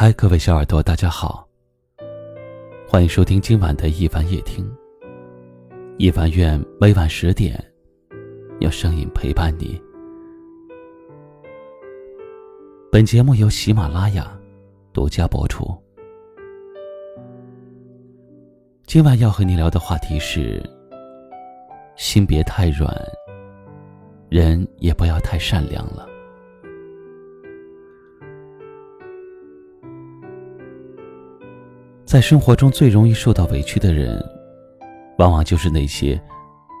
嗨，各位小耳朵，大家好，欢迎收听今晚的一凡夜听。一凡愿每晚十点，用声音陪伴你。本节目由喜马拉雅独家播出。今晚要和你聊的话题是：心别太软，人也不要太善良了。在生活中最容易受到委屈的人，往往就是那些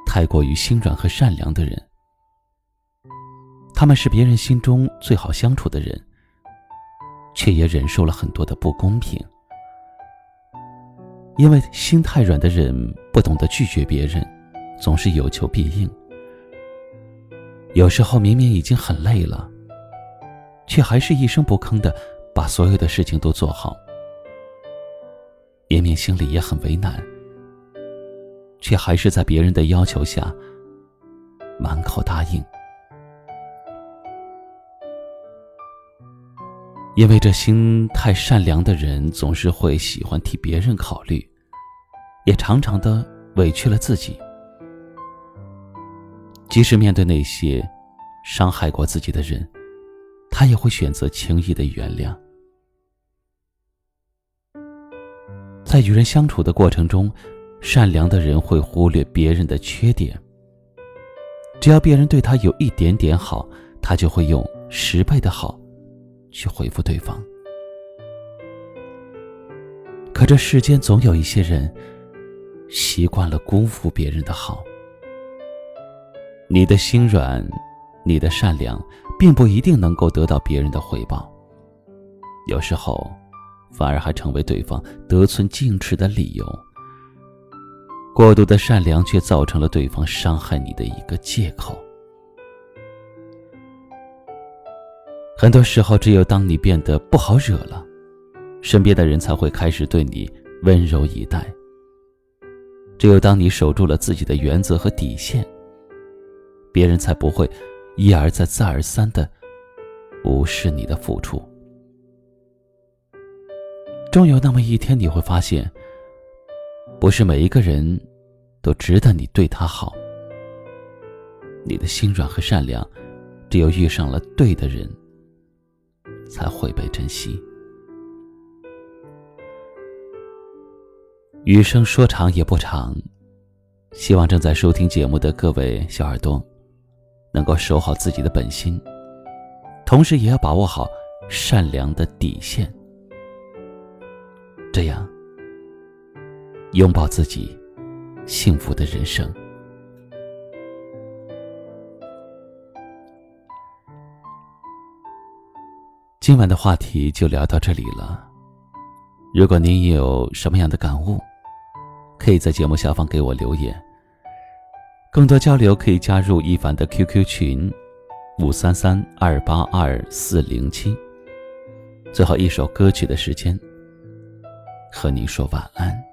太过于心软和善良的人。他们是别人心中最好相处的人，却也忍受了很多的不公平。因为心太软的人不懂得拒绝别人，总是有求必应。有时候明明已经很累了，却还是一声不吭的把所有的事情都做好。明明心里也很为难，却还是在别人的要求下满口答应。因为这心太善良的人，总是会喜欢替别人考虑，也常常的委屈了自己。即使面对那些伤害过自己的人，他也会选择轻易的原谅。在与人相处的过程中，善良的人会忽略别人的缺点。只要别人对他有一点点好，他就会用十倍的好去回复对方。可这世间总有一些人习惯了辜负别人的好。你的心软，你的善良，并不一定能够得到别人的回报。有时候。反而还成为对方得寸进尺的理由。过度的善良却造成了对方伤害你的一个借口。很多时候，只有当你变得不好惹了，身边的人才会开始对你温柔以待。只有当你守住了自己的原则和底线，别人才不会一而再、再而三的无视你的付出。终有那么一天，你会发现，不是每一个人都值得你对他好。你的心软和善良，只有遇上了对的人，才会被珍惜。余生说长也不长，希望正在收听节目的各位小耳朵，能够守好自己的本心，同时也要把握好善良的底线。这样，拥抱自己幸福的人生。今晚的话题就聊到这里了。如果您有什么样的感悟，可以在节目下方给我留言。更多交流可以加入一凡的 QQ 群：五三三二八二四零七。最后一首歌曲的时间。和你说晚安。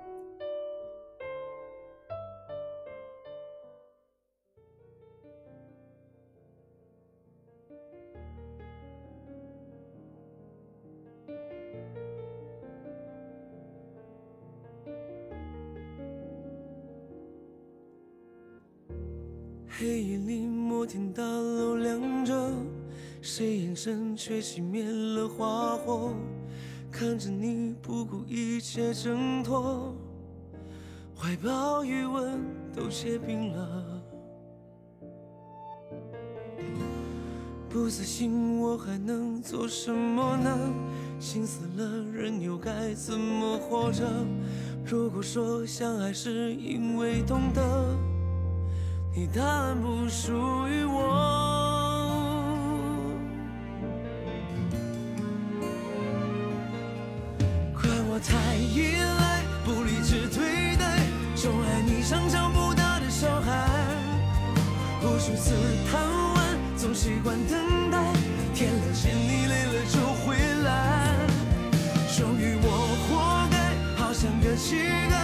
黑夜里，摩天大楼亮着，谁眼神却熄灭了花火？看着你不顾一切挣脱，怀抱余温都结冰了。不死心，我还能做什么呢？心死了，人又该怎么活着？如果说相爱是因为懂得，你答案不属于我。次贪玩，总习惯等待，天亮前你累了就回来。终于我活该，好像个乞丐，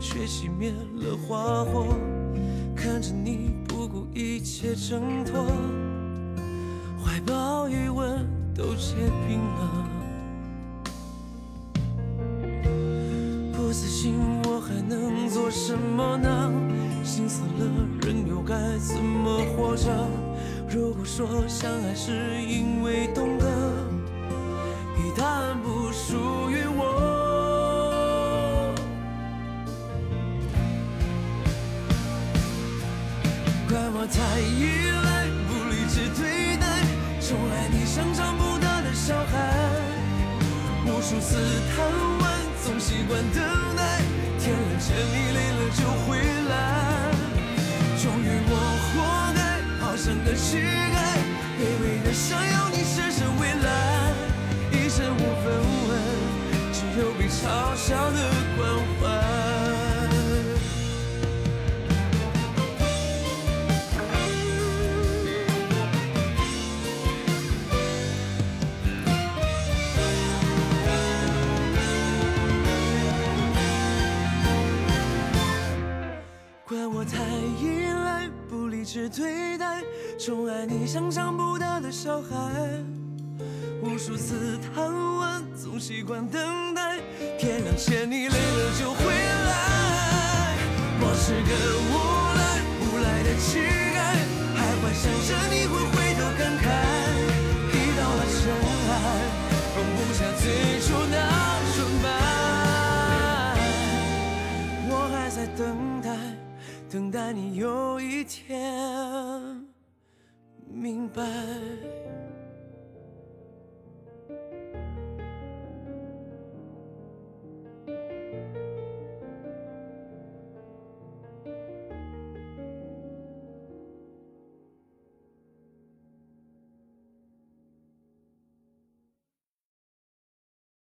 却熄灭了花火，看着你不顾一切挣脱，怀抱余温都结冰了。不死心，我还能做什么呢？心死了，人又该怎么活着？如果说相爱是因为懂得，你答案不属有被嘲笑的关怀。怪我太依赖，不理智对待，宠爱你像长不大的小孩，无数次贪玩，总习惯等待，天亮前你累了就回来。我是个无赖，无赖的乞丐，还幻想着你会回头感慨，遇到了尘埃，放不下最初那纯白，我还在等待。等待你有一天明白。